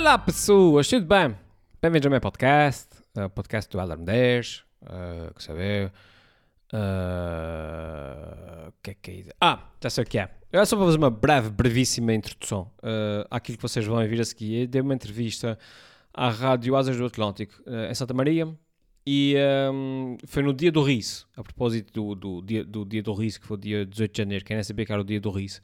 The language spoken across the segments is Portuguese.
Olá pessoas, tudo bem? Bem-vindos ao meu podcast, o podcast do Alarm 10, uh, que saber... Uh, que é que é? Ah, já sei o que é. Eu só vou fazer uma breve, brevíssima introdução uh, àquilo que vocês vão ouvir a seguir. Eu dei uma entrevista à Rádio Asas do Atlântico, uh, em Santa Maria, e um, foi no dia do riso, a propósito do, do, dia, do dia do riso, que foi o dia 18 de janeiro, quem nem sabia que era o dia do riso.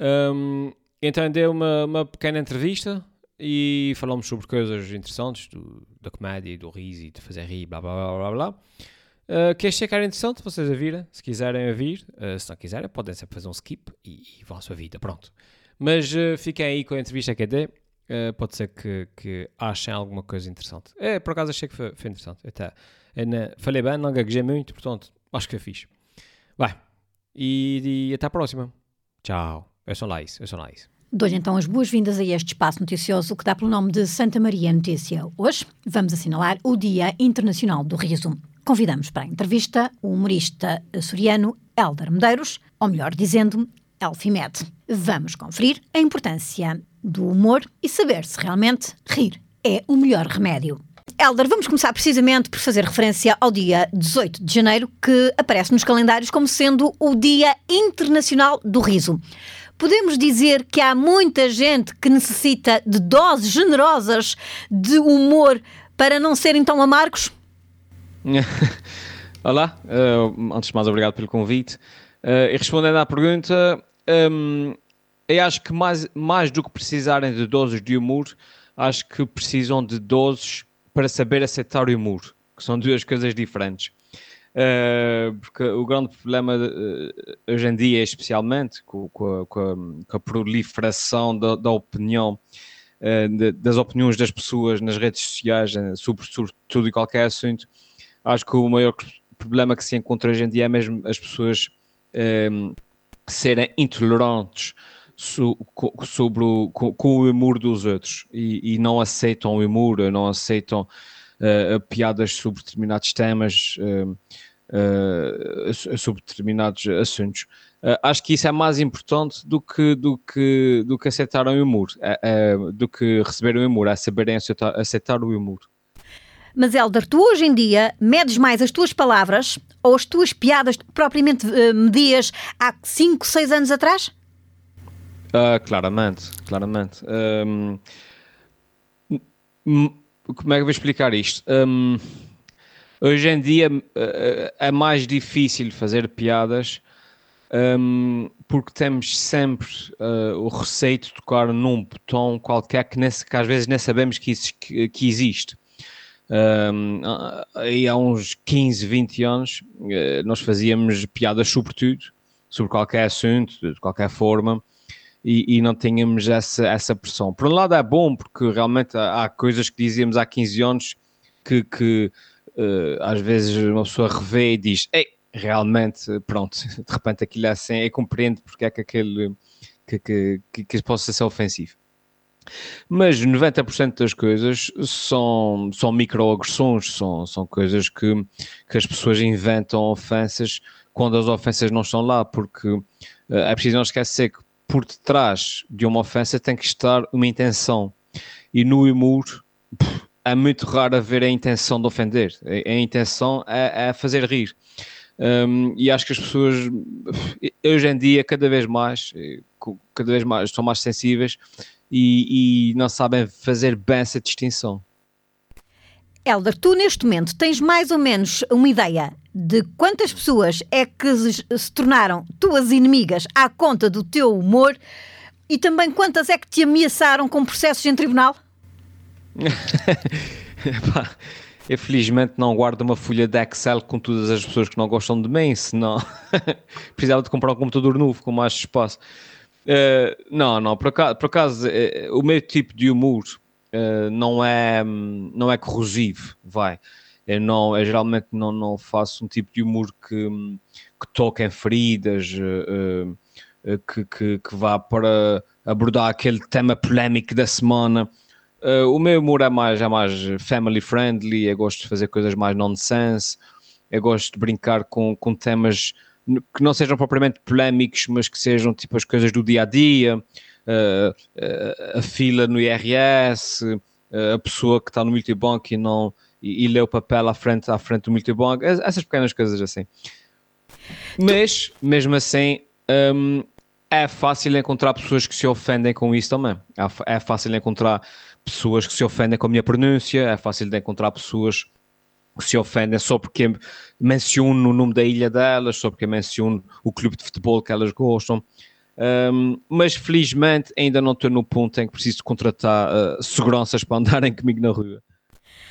Um, então dei uma, uma pequena entrevista e falamos sobre coisas interessantes do, da comédia do riso e de fazer rir, blá blá blá blá blá. Uh, que achei que era interessante vocês a se quiserem ouvir, uh, se não quiserem, podem sempre fazer um skip e, e vão à sua vida, pronto. Mas uh, fiquem aí com a entrevista que eu dei, uh, pode ser que, que achem alguma coisa interessante. É, por acaso achei que foi, foi interessante. Até, na, falei bem, não gaguejei muito, portanto, acho que foi fixe. Vai, e, e até a próxima. Tchau. Eu sou Laís, eu sou Laís. Dou-lhe então as boas-vindas a este espaço noticioso que dá pelo nome de Santa Maria Notícia. Hoje vamos assinalar o Dia Internacional do Riso. Convidamos para a entrevista o humorista açoriano Helder Medeiros, ou melhor dizendo, Elfimed. Vamos conferir a importância do humor e saber se realmente rir é o melhor remédio. Helder, vamos começar precisamente por fazer referência ao dia 18 de janeiro, que aparece nos calendários como sendo o Dia Internacional do Riso. Podemos dizer que há muita gente que necessita de doses generosas de humor para não serem tão amargos? Olá, uh, antes de mais, obrigado pelo convite. Uh, e respondendo à pergunta, um, eu acho que mais, mais do que precisarem de doses de humor, acho que precisam de doses para saber aceitar o humor, que são duas coisas diferentes. Uh, porque o grande problema uh, hoje em dia, especialmente com, com, a, com, a, proliferação da, da opinião, uh, de, das opiniões das pessoas nas redes sociais sobre, sobre tudo e qualquer assunto, acho que o maior problema que se encontra hoje em dia é mesmo as pessoas serem intolerantes so, sobre o, com, o humor dos outros e, e, não aceitam o humor, não aceitam uh, piadas sobre determinados temas, uh, uh, sobre determinados assuntos. acho que isso é mais importante do que, do que, do que aceitar o humor, do que receber o humor, é saberem aceitar, aceitar o humor. Mas, Helder, tu hoje em dia medes mais as tuas palavras ou as tuas piadas propriamente uh, medias há 5, 6 anos atrás? Uh, claramente, claramente. Um, como é que eu vou explicar isto? Um, hoje em dia uh, é mais difícil fazer piadas um, porque temos sempre uh, o receio de tocar num botão qualquer que, nesse, que às vezes nem sabemos que, isso, que, que existe. Um, há uns 15, 20 anos, uh, nós fazíamos piadas sobre tudo, sobre qualquer assunto, de qualquer forma, e, e, não tínhamos essa, essa pressão. Por um lado é bom, porque realmente há, há coisas que dizíamos há 15 anos que, que às vezes uma pessoa revê e diz: Ei, realmente, pronto, de repente aquilo é assim, eu compreendo porque é que aquele que, que, que, que possa ser ofensivo. Mas 90% das coisas são, são microagressões, são, são coisas que, que as pessoas inventam ofensas quando as ofensas não estão lá, porque uh, é preciso não esquecer que por detrás de uma ofensa tem que estar uma intenção. E no humor é muito raro ver a intenção de ofender. A, a intenção é, é, fazer rir. Um, e acho que as pessoas hoje em dia cada vez mais eh, cada vez mais estão mais sensíveis e, e não sabem fazer bem essa distinção. Helder, tu neste momento tens mais ou menos uma ideia de quantas pessoas é que se tornaram tuas inimigas à conta do teu humor e também quantas é que te ameaçaram com processos em tribunal? eu felizmente não guardo uma folha de Excel com todas as pessoas que não gostam de mim, senão precisava de comprar um computador novo com mais espaço. Uh, não, não, por acaso, por acaso uh, o meu tipo de humor uh, não, é, não é corrosivo, vai. Eu, não, eu geralmente não, não faço um tipo de humor que, que toque em feridas, que, que, que, vá para abordar aquele tema polémico da semana. O meu humor é mais, é mais family friendly, eu gosto de fazer coisas mais nonsense, eu gosto de brincar com, com temas que não sejam propriamente polémicos, mas que sejam tipo as coisas do dia a dia, a fila no IRS, a pessoa que está no multibanco e não e, e lê o papel à frente, à frente do multibanco, essas pequenas coisas assim. Mas, mesmo assim, um, é fácil encontrar pessoas que se ofendem com isso também. É, é fácil encontrar pessoas que se ofendem com a minha pronúncia, é fácil de encontrar pessoas que se ofendem só porque menciono o nome da ilha delas, só porque menciono o clube de futebol que elas gostam. Um, mas felizmente ainda não estou no ponto em que preciso contratar uh, seguranças para andarem comigo na rua.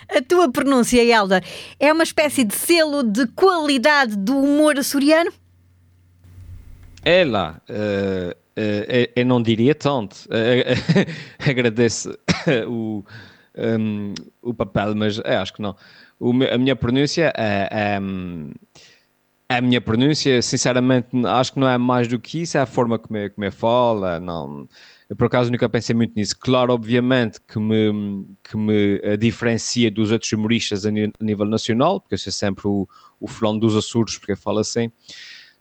A tua pronúncia, Helder, é uma espécie de selo de qualidade do humor açoriano? É lá, uh, uh, eu não diria tanto. Uh, agradeço o, um, o papel, mas acho que não. O, a minha pronúncia é, é, a minha pronúncia, sinceramente, acho que não é mais do que isso, é a forma como eu, como eu falo, não eu, por acaso, nunca pensei muito nisso. Claro, obviamente, que me, que me eh, diferencia dos outros humoristas a, nível nacional, porque eu sou sempre o, o fulano dos Açores, porque eu falo assim.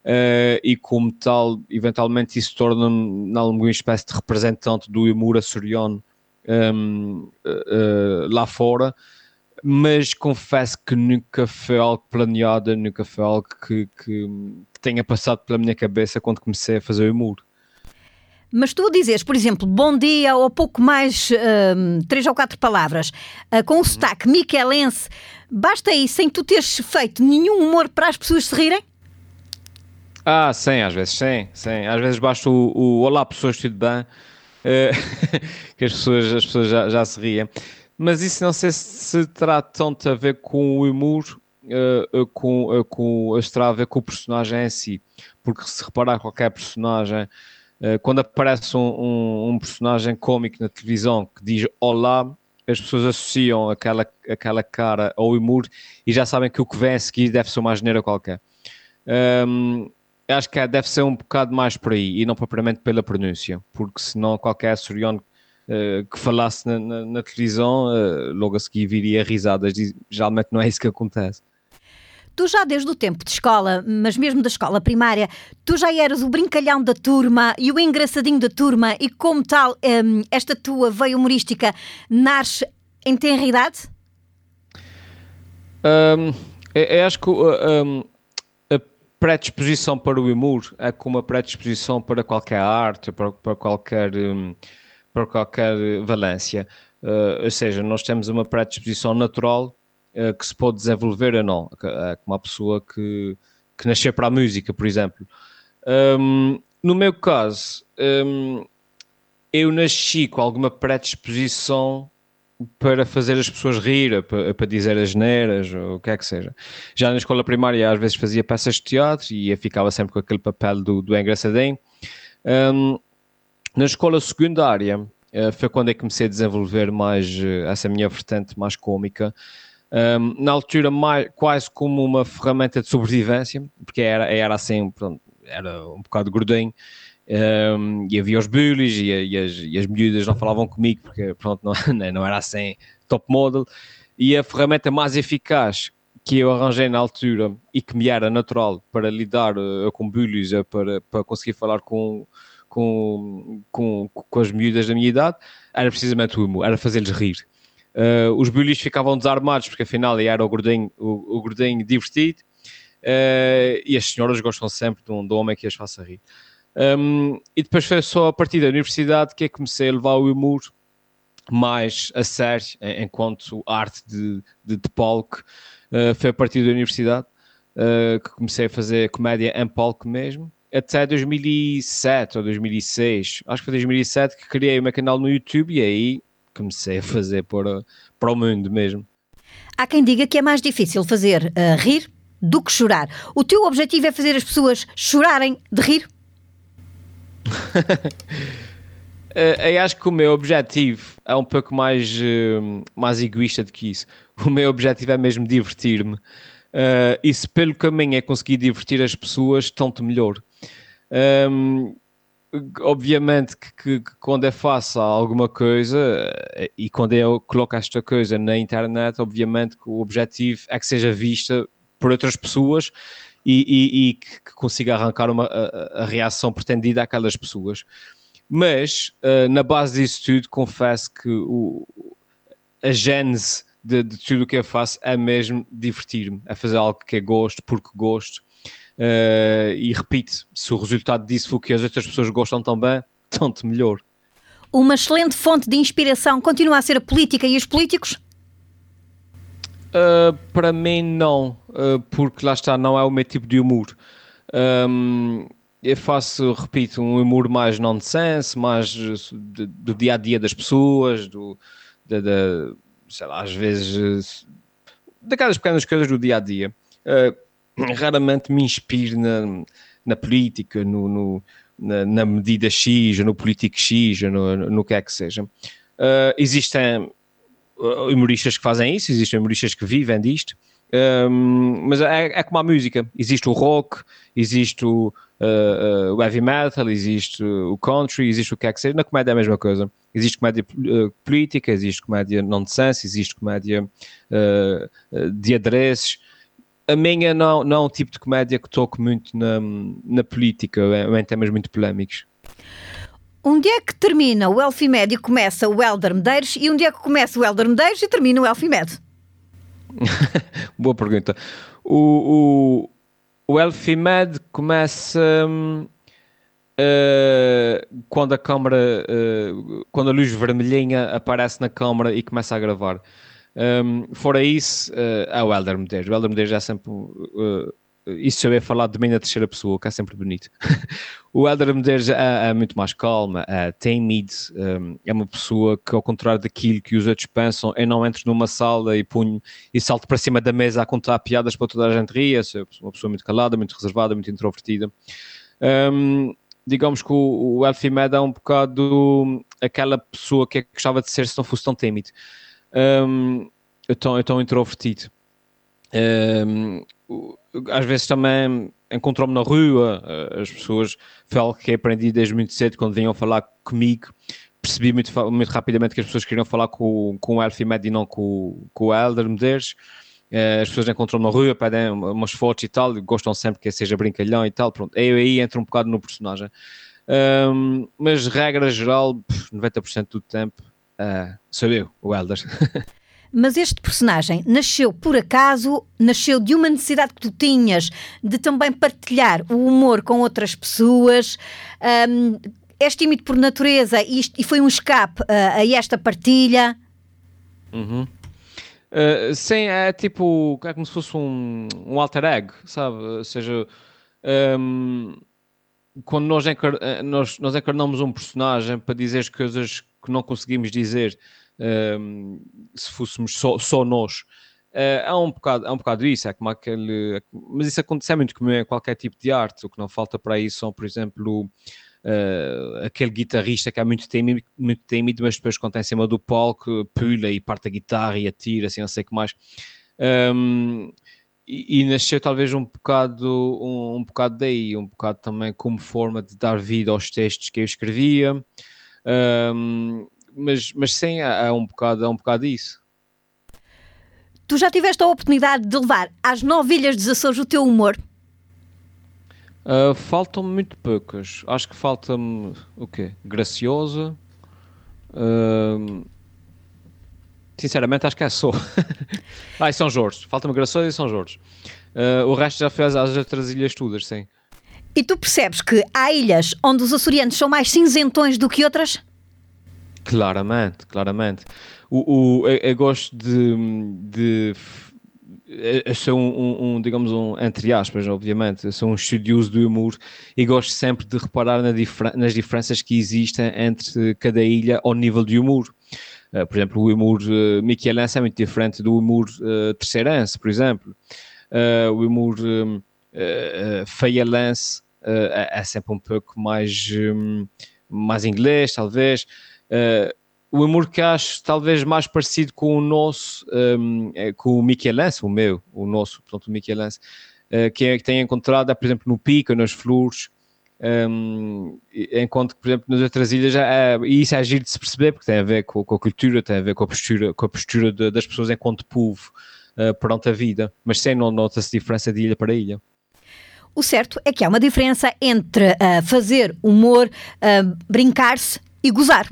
Uh, e como tal, eventualmente isso torna-me alguma espécie de representante do humor açoriano um, uh, uh, lá fora, mas confesso que nunca foi algo planeado, nunca foi algo que, que, que tenha passado pela minha cabeça quando comecei a fazer humor. Mas tu dizes, por exemplo, bom dia ou pouco mais, um, três ou quatro palavras, uh, com o sotaque miquelense, basta aí sem tu teres feito nenhum humor para as pessoas se rirem? Ah, sim, às vezes sim, sim. Às vezes basta o, o olá pessoas, tudo bem, uh, que as pessoas, as pessoas já, já se riem. Mas isso não sei se, se terá tanto a ver com o humor, uh, com, uh, com, terá a ver com o personagem em si. Porque se reparar qualquer personagem eh, quando aparece um, um, um, personagem cómico na televisão que diz olá, as pessoas associam aquela, aquela cara ao humor e já sabem que o que vem a seguir deve ser uma geneira qualquer. Um, acho que é, deve ser um bocado mais por aí e não propriamente pela pronúncia, porque senão qualquer açoriano uh, que falasse na, na, na televisão uh, logo a seguir viria risadas e geralmente não é isso que acontece. Tu já desde o tempo de escola, mas mesmo da escola primária, tu já eras o brincalhão da turma e o engraçadinho da turma e como tal, um, esta tua veia humorística nasce em tenra idade? Um, eu, eu acho que um, predisposição para o humor é como a predisposição para qualquer arte, para, para qualquer, um, para qualquer valência. Uh, ou seja, nós temos uma predisposição natural uh, que se pode desenvolver ou não, uh, como uma pessoa que, que nasceu para a música, por exemplo. Um, no meu caso, um, eu nasci com alguma predisposição para fazer as pessoas rir, para, para dizer as neiras, ou o que é que seja. Já na escola primária, às vezes fazia peças de teatro e ficava sempre com aquele papel do, do engraçadinho. Um, na escola secundária, uh, foi quando eu comecei a desenvolver mais uh, essa minha vertente mais cômica um, na altura mais, quase como uma ferramenta de sobrevivência, porque era, era assim, pronto, era um bocado gordinho, um, e havia os bullies e, e, as, e as miúdas não falavam comigo, porque pronto, não, não era assim top model, e a ferramenta mais eficaz que eu arranjei na altura e que me era natural para lidar uh, com bullies, uh, para, para conseguir falar com, com, com, com as miúdas da minha idade, era precisamente o humor, era fazer-lhes rir. Uh, os bullies ficavam desarmados, porque afinal era o gordinho, o, o gordinho divertido, e as senhoras gostam sempre de um, de um homem que as faça rir. Um, e depois foi só a partir da universidade que comecei a levar o humor mais a sério, enquanto arte de, de, de palco. Uh, foi a partir da universidade que comecei a fazer comédia em palco mesmo até 2007 ou 2006, acho que foi 2007 que criei o meu canal no YouTube e aí comecei a fazer para, para o mundo mesmo. Há quem diga que é mais difícil fazer uh, rir do que chorar. O teu objetivo é fazer as pessoas chorarem de rir? Eh, eu acho que o meu objetivo é um pouco mais, uh, mais egoísta do que isso. O meu objetivo é mesmo divertir-me. E se pelo caminho é conseguir divertir as pessoas, tanto melhor. Ehm, obviamente que, que, que, quando é faço alguma coisa eh, e quando eu coloco esta coisa na internet, obviamente que o objetivo é que seja vista por outras pessoas e, e, e que consiga arrancar uma, a, a, reação pretendida àquelas pessoas. Mas, uh, na base disso tudo, confesso que o, a gênese de, de, tudo o que eu faço é mesmo divertir-me, é fazer algo que é gosto, porque gosto. Uh, e repito, se o resultado disso for que as outras pessoas gostam também, tanto melhor. Uma excelente fonte de inspiração continua a ser a política e os políticos? Uh, para mim, não, porque lá está, não é o meu tipo de humor. Um, eu faço, repito, um humor mais nonsense, mais do, dia a dia das pessoas, do, de, sei lá, às vezes daquelas pequenas coisas do dia a dia. Uh, raramente me inspiro na, na política, no, no na, na, medida X, no político X, ou no, no que é que seja. Uh, existem humoristas que fazem isso, existem humoristas que vivem disto, um, mas é, é, como a música: existe o rock, existe o, uh, uh, o, heavy metal, existe o country, existe o que é que seja. Na comédia é a mesma coisa. Existe comédia uh, política, existe comédia nonsense, existe comédia de adereços. A minha não, não é um tipo de comédia que toco muito na, na política, em temas muito polémicos. Um dia que termina o Elfimed e começa o Elder Medeiros, e um dia que começa o Elder Medeiros e termina o Elfimed. Boa pergunta. O, o, o Elfimed começa uh, quando a câmara, uh, quando a luz vermelhinha aparece na câmara e começa a gravar. Um, fora isso, uh, é o Elder Medeiros. O Elder Medeiros é sempre isso saber falar de mim na terceira pessoa, que é sempre bonito. o Elder Medeiros é, é, muito mais calma, é tímido, um, é uma pessoa que, ao contrário daquilo que os outros pensam, eu não entro numa sala e punho e salto para cima da mesa a contar piadas para toda a gente rir. Sou uma pessoa muito calada, muito reservada, muito introvertida. Um, digamos que o, o Elfimed é um bocado aquela pessoa que gostava de ser se não fosse tão tímido. Um, eu eu tão introvertido. Um, às vezes também encontrou-me na rua, eh, as pessoas, foi algo que aprendi desde muito cedo, quando vinham falar comigo, percebi muito, muito rapidamente que as pessoas queriam falar com, com o Elfimed e não com, com o Elder Medeiros. Eh, as pessoas encontram-me na rua, pedem umas fotos e tal, gostam sempre que seja brincalhão e tal, pronto. Eu aí entro um bocado no personagem. Um, mas regra geral, 90% do tempo, uh, sou eu, o Elder. Mas este personagem nasceu por acaso, nasceu de uma necessidade que tu tinhas de também partilhar o humor com outras pessoas. Um, és tímido por natureza e, isto, e foi um escape uh, a esta partilha? Uhum. Uh, sim, é tipo, é como se fosse um, um alter ego, sabe? Ou seja, um, quando nós, encar eh, nós, nós encarnamos um personagem para dizer as coisas que não conseguimos dizer um, se fôssemos só, só nós. Uh, é, um bocado, é um bocado isso, é como aquele. Mas isso acontece é muito comum em qualquer tipo de arte. O que não falta para isso são, por exemplo, uh, aquele guitarrista que é muito tímido, muito tímido, mas depois quando está em cima do palco pula e parte a guitarra e atira, assim, não sei o que mais. Um, e, e, nasceu talvez um bocado, um, um, bocado daí, um bocado também como forma de dar vida aos textos que eu escrevia. Um, mas, mas sim, é, é, um bocado, é um bocado isso. Tu já tiveste a oportunidade de levar às nove ilhas dos Açores o teu humor? Uh, Faltam-me muito poucas. Acho que falta-me o quê? Graciosa. Uh, sinceramente, acho que é só. ah, e São Jorge. Falta-me Graciosa e São Jorge. Uh, o resto já fez às outras ilhas todas, sim. E tu percebes que há ilhas onde os açorianos são mais cinzentões do que outras? Claramente, claramente. O, o, eu, eu gosto de, de eu sou um, um, um, digamos, um, entre aspas, obviamente, eu sou um estudioso do humor e gosto sempre de reparar na nas diferenças que existem entre cada ilha ao nível de humor. Uh, por exemplo, o humor uh, é muito diferente do humor uh, terceirense, por exemplo. Uh, o humor um, uh, feialense é, é, sempre um pouco mais, um, mais inglês, talvez. Uh, o humor que acho talvez mais parecido com o nosso, um, é com o Michelense, o meu, o nosso, portanto, o Michelense, uh, que, é, que tem encontrado, por exemplo, no Pico, nas Flores, um, enquanto que, por exemplo, nas outras ilhas, é, e isso é giro de se perceber, porque tem a ver com, com a cultura, tem a ver com a postura, com a postura de, das pessoas enquanto povo uh, perante a vida, mas sem não nota-se diferença de ilha para ilha. O certo é que há uma diferença entre uh, fazer humor, uh, brincar-se e gozar.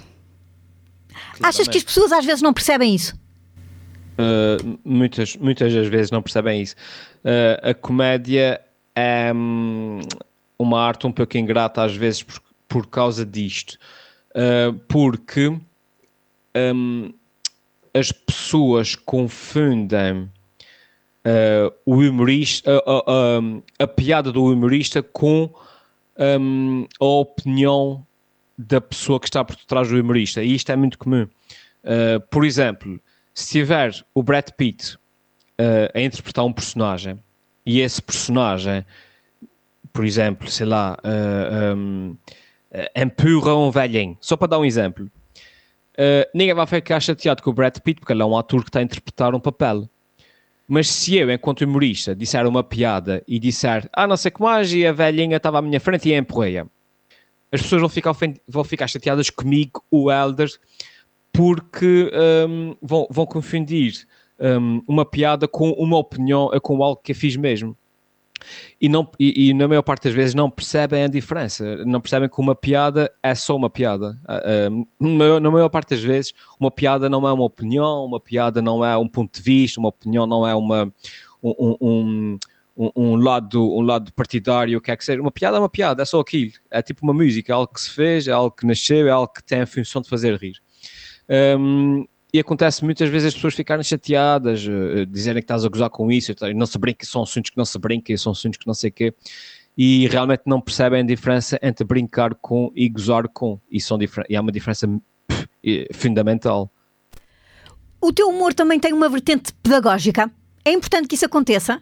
Achas que as pessoas às vezes não percebem isso? Uh, muitas, muitas das vezes não percebem isso. Uh, a comédia é um, uma arte um pouco ingrata às vezes por, por causa disto. Uh, porque um, as pessoas confundem o humorista, a piada do humorista com um, a opinião da pessoa que está por trás do humorista. E isto é muito comum. por exemplo, se tiver o Brad Pitt uh, a interpretar um personagem e esse personagem, por exemplo, sei lá, uh, um, uh, empurra um velhinho, só para dar um exemplo, uh, ninguém vai ficar chateado com o Brad Pitt porque ele é um ator que está a interpretar um papel. Mas se eu, enquanto humorista, disser uma piada e disser ah, não sei que mais, a velhinha estava à minha frente e a empurrei as pessoas vão ficar, vão ficar chateadas comigo, o Elder, porque um, vão, vão confundir um, uma piada com uma opinião, com algo que eu fiz mesmo. E, não, e, e, na maior parte das vezes não percebem a diferença, não percebem que uma piada é só uma piada. Uh, uh, na maior parte das vezes, uma piada não é uma opinião, uma piada não é um ponto de vista, uma opinião não é uma, um, um, um, um lado, um lado partidário, o que é que seja. Uma piada é uma piada, é só aquilo. É tipo uma música, é algo que se fez, é algo que nasceu, é algo que tem a função de fazer rir. Um, e acontece muitas vezes as pessoas ficarem chateadas, uh, dizerem que estás a gozar com isso, não se brinca, são assuntos que não se brinca, são assuntos que não sei o quê, e realmente não percebem a diferença entre brincar com e gozar com, e, são e há uma diferença pff, fundamental. O teu humor também tem uma vertente pedagógica? É importante que isso aconteça?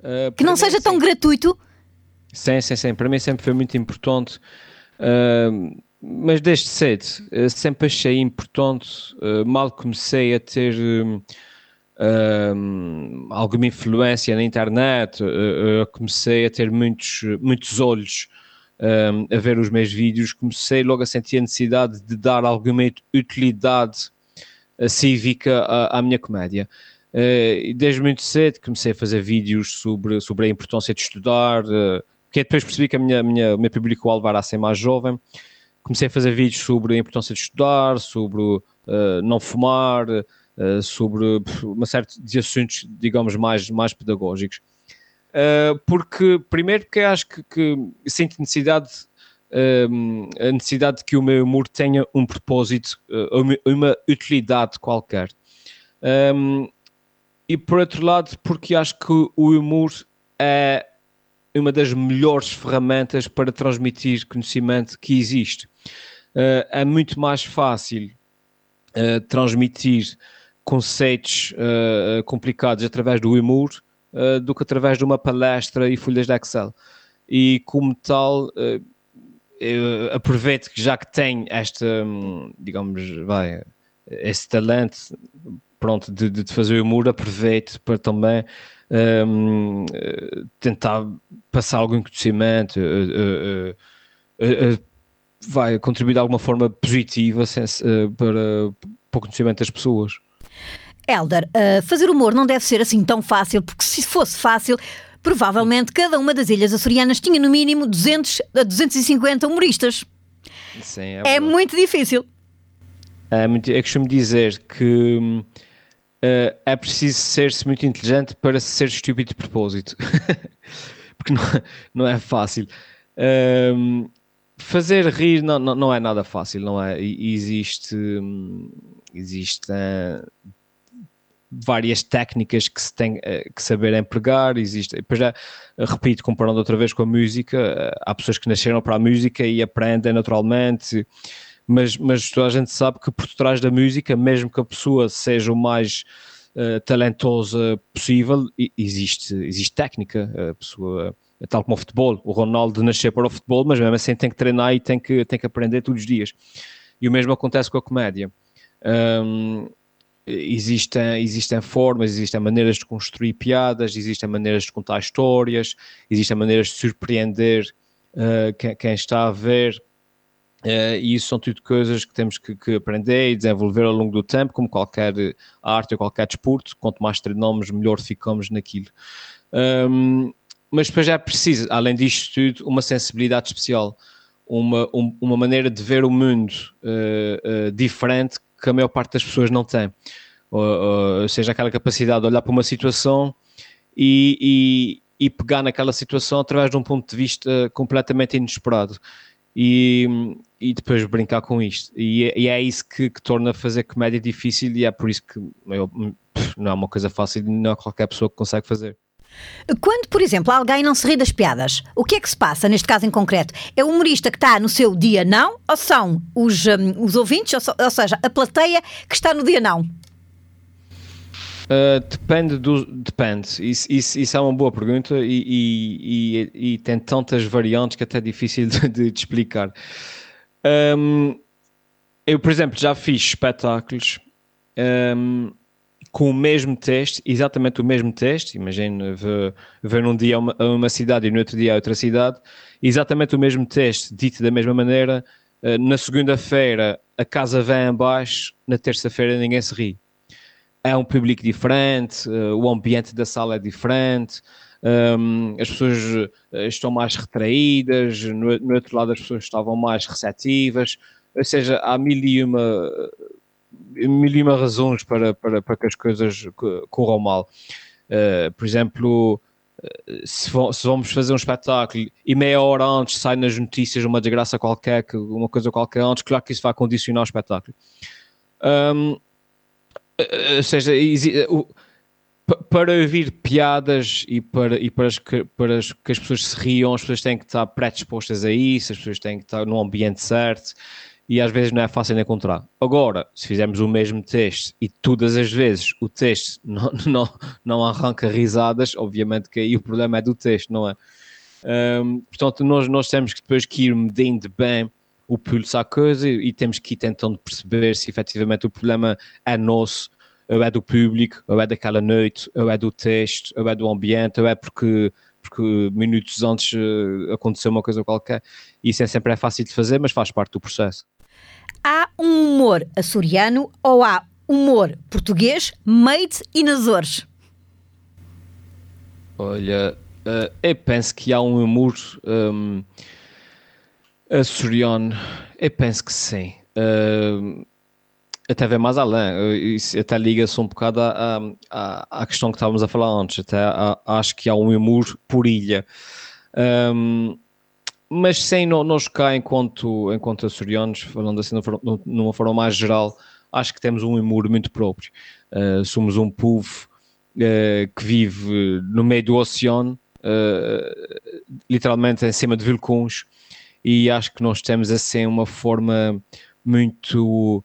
Uh, que não seja sim. tão gratuito? Sim, sim, sim. Para mim sempre foi muito importante. Uh, mas desde cedo eh, sempre achei importante, uh, mal comecei a ter uh, alguma influência na internet, uh, comecei a ter muitos, muitos olhos a ver os meus vídeos, comecei logo a sentir a necessidade de dar alguma utilidade cívica à, à minha comédia. E desde muito cedo comecei a fazer vídeos sobre, sobre a importância de estudar, porque depois percebi que a minha, minha, o meu público-alvo era a ser mais jovem, comecei a fazer vídeos sobre a importância de estudar, sobre uh, não fumar, uh, sobre uma série de assuntos, digamos, mais, mais pedagógicos. Uh, porque, primeiro, porque acho que, que sinto necessidade, a necessidade de que o meu humor tenha um propósito, uma, utilidade qualquer. Um, e por outro lado, porque acho que o humor é uma das melhores ferramentas para transmitir conhecimento que existe. Uh, é muito mais fácil uh, transmitir conceitos uh, complicados através do humor do que através de uma palestra e folhas de Excel. E como tal, aproveito que já que tenho esta, hum, digamos, vai, esse talento pronto, de, de fazer humor, aproveito para também um, tentar passar algum conhecimento, uh, uh, vai contribuir de alguma forma positiva para, para o conhecimento das pessoas. Elder, fazer humor não deve ser assim tão fácil, porque se fosse fácil, provavelmente cada uma das ilhas açorianas tinha no mínimo 200 a 250 humoristas. Sim, é, é muito difícil. É, muito, eu costumo dizer que hum, uh, é preciso ser-se muito inteligente para ser estúpido de propósito. Porque não, não, é fácil. Um, fazer rir não, não, não, é nada fácil, não é? Existe, existe uh, várias técnicas que se tem uh, que saber empregar, existe, depois já, repito, comparando outra vez com a música, há pessoas que nasceram para a música e aprendem naturalmente, mas, mas toda a gente sabe que por trás da música, mesmo que a pessoa seja o mais uh, talentosa possível, existe, existe técnica. A pessoa, tal como o futebol, o Ronaldo nasceu para o futebol, mas mesmo assim tem que treinar e tem que, tem que aprender todos os dias. E o mesmo acontece com a comédia. Um, existem, existem formas, existem maneiras de construir piadas, existem maneiras de contar histórias, existem maneiras de surpreender uh, quem, quem, está a ver Uh, e isso são tudo coisas que temos que, que, aprender e desenvolver ao longo do tempo, como qualquer arte ou qualquer desporto. Quanto mais treinamos, melhor ficamos naquilo. Um, mas depois é preciso, além disto tudo, uma sensibilidade especial, uma, um, uma maneira de ver o mundo uh, uh, diferente que a maior parte das pessoas não tem. Ou, ou, seja, aquela capacidade de olhar para uma situação e, e, e, pegar naquela situação através de um ponto de vista completamente inesperado. E, e depois brincar com isto. E, é, e é isso que, que, torna fazer comédia difícil e é por isso que eu, não é uma coisa fácil, não é qualquer pessoa que consegue fazer. Quando, por exemplo, alguém não se ri das piadas, o que é que se passa neste caso em concreto? É o humorista que está no seu dia não ou são os, um, os ouvintes, ou, ou, seja, a plateia que está no dia não? Uh, depende do. Depende. Isso, isso, isso, é uma boa pergunta e, e, e, e, tem tantas variantes que é até difícil de, de, explicar. Um, eu, por exemplo, já fiz espetáculos um, com o mesmo teste, exatamente o mesmo teste, imagina ver, ver num dia uma, uma cidade e no outro dia outra cidade, exatamente o mesmo teste, dito da mesma maneira, uh, na segunda-feira a casa vem abaixo, na terça-feira ninguém se ri. É um público diferente, uh, o ambiente da sala é diferente, um, as pessoas uh, estão mais retraídas, no, no outro lado as pessoas estavam mais receptivas, ou seja, há mil e uma mil e uma razões para, para, para que as coisas corram mal. Uh, por exemplo, eh, se, vamos fazer um espetáculo e meia hora antes sai nas notícias uma desgraça qualquer, uma coisa qualquer antes, claro que isso vai condicionar o espetáculo. Um, eh, ou seja, para ouvir piadas e para, e para, que, para que as pessoas se riam, as pessoas têm que estar predispostas a isso, as pessoas têm que estar no ambiente certo e às vezes não é fácil de encontrar. Agora, se fizermos o mesmo teste e todas as vezes o teste não, não, não arranca risadas, obviamente que aí o problema é do teste, não é? Um, portanto, nós, nós temos que depois que ir medindo bem o pulso à coisa e, e temos que ir tentando perceber se efetivamente o problema é nosso, ou é do público, ou é daquela noite, ou é do teste, ou é do ambiente, ou é porque porque minutos antes uh, aconteceu uma coisa qualquer. Isso é sempre é fácil de fazer, mas faz parte do processo. Há um humor açoriano ou há humor português made in Azores? Olha, uh, eu penso que há um humor um, açoriano. Eu penso que sim. Uh, até ver mais além, até liga-se um bocado à, à, à, questão que estávamos a falar antes, até acho que há um humor por ilha. Um, mas sem nós cá, enquanto, enquanto açorianos, falando assim numa forma mais geral, acho que temos um humor muito próprio. Uh, somos um povo uh, que vive no meio do oceano, uh, literalmente em cima de vulcões, e acho que nós temos assim uma forma muito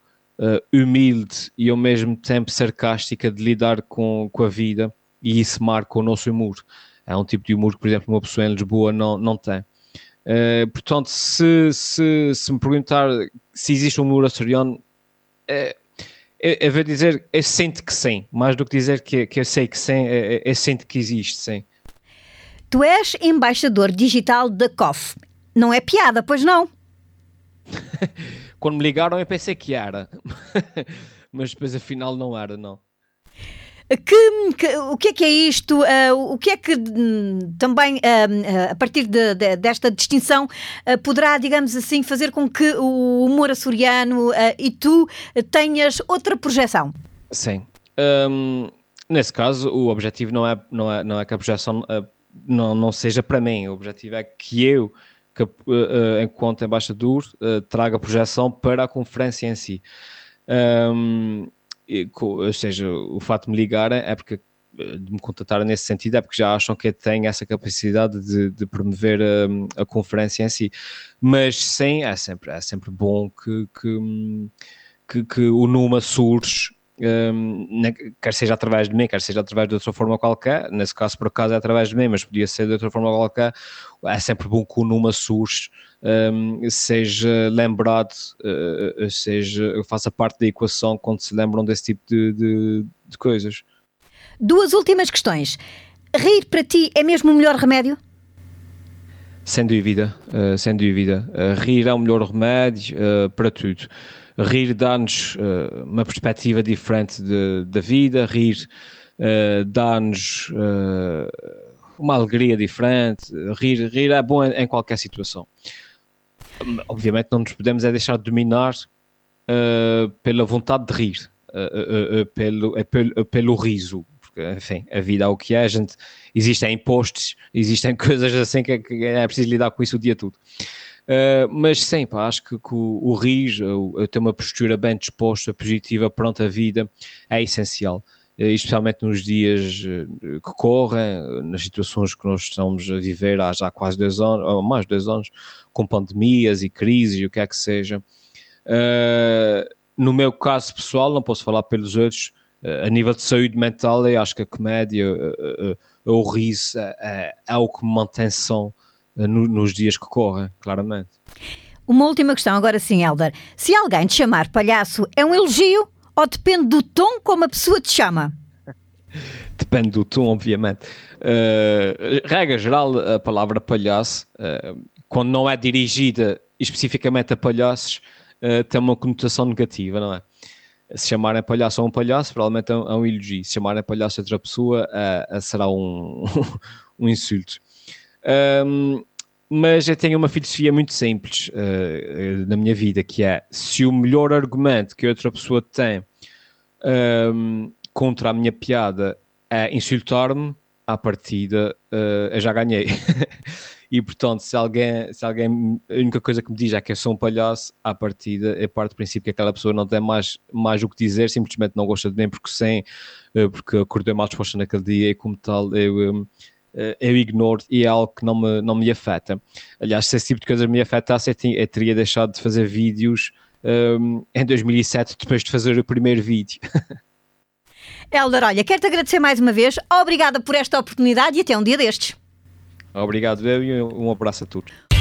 humilde e ao mesmo tempo sarcástica de lidar com, com a vida, e isso marca o nosso humor. É um tipo de humor que, por exemplo, uma pessoa em Lisboa não, não tem. Uh, portanto, se, se, se, me perguntar se existe um muro açoriano, é, é, vou dizer, eu sinto que sim, mais do que dizer que, que eu sei que sim, eu, eu sinto que existe, sim. Tu és embaixador digital da COF. Não é piada, pois não? Quando me ligaram eu pensei que era, mas depois afinal não era, não. Que, que, o que é que é isto? Uh, o que é que um, também, uh, a partir de, de, desta distinção, uh, poderá, digamos assim, fazer com que o humor açoriano e tu tenhas outra projeção? Sim. Um, nesse caso, o objetivo não é, não é, não é que a projeção não, não seja para mim. O objetivo é que eu, que, enquanto embaixador, traga projeção para a conferência em si. Um, ou seja, o fato de me ligarem é porque de me contatarem nesse sentido é porque já acham que tenho essa capacidade de, de promover a, a, conferência em si. Mas sim, é sempre, é sempre bom que, que, hum, que, que o Numa surge um, quer seja através de mim, quer seja através de outra forma qualquer, nesse caso por acaso é através de mim, mas podia ser de outra forma qualquer, é sempre bom que o Numa surge um, seja lembrado, uh, seja, faça parte da equação quando se lembram desse tipo de, de, de coisas. Duas últimas questões. Rir para ti é mesmo o melhor remédio? Sem dúvida, uh, sem dúvida. Uh, rir é o melhor remédio uh, para tudo. Rir dá-nos uma perspectiva diferente da vida, rir dá-nos uma alegria diferente. Rir, rir é bom em, em qualquer situação. Obviamente não nos podemos é deixar dominar uh, pela vontade de rir, uh, uh, pelo, pelo, pelo riso. Enfim, a vida é o que é, a gente, existem impostos, existem coisas assim que, que é preciso lidar com isso o dia todo. Uh, mas sim, pá, acho que, que o, o RIS, ter uma postura bem disposta, positiva, pronta à vida, é essencial. Uh, especialmente nos dias que correm, nas situações que nós estamos a viver há já quase dois anos, ou mais de dois anos, com pandemias e crises e o que é que seja. Uh, no meu caso pessoal, não posso falar pelos outros, a nível de saúde mental, eu acho que a comédia, o riso, é, é, o que me mantém são eh, no, nos dias que correm, claramente. Uma última questão, agora sim, Helder. Se alguém te chamar palhaço, é um elogio ou depende do tom como a pessoa te chama? Depende do tom, obviamente. Uh, regra geral, a palavra palhaço, uh, quando não é dirigida especificamente a palhaços, uh, tem uma conotação negativa, não é? Se chamarem palhaço a um palhaço, provavelmente é um, é um elogio. Se chamarem palhaço a outra pessoa, será um, um insulto. Um, mas eu tenho uma filosofia muito simples uh, na minha vida, que é se o melhor argumento que outra pessoa tem um, contra a minha piada é insultar-me, à partida uh, eu já ganhei. e portanto, se alguém, se alguém, a única coisa que me diz é que eu sou um palhaço, à partida, é parte do princípio que aquela pessoa não tem mais, mais o que dizer, simplesmente não gosta de mim porque sem, uh, porque acordei mal disposta naquele dia e como tal eu. Um, eu ignoro e é algo que não me, não me afeta. Aliás, se esse tipo de coisa me afetasse, eu, eu teria deixado de fazer vídeos um, em 2007, depois de fazer o primeiro vídeo. Helder, olha, quero-te agradecer mais uma vez. Obrigada por esta oportunidade e até um dia destes. Obrigado, eu e um abraço a todos.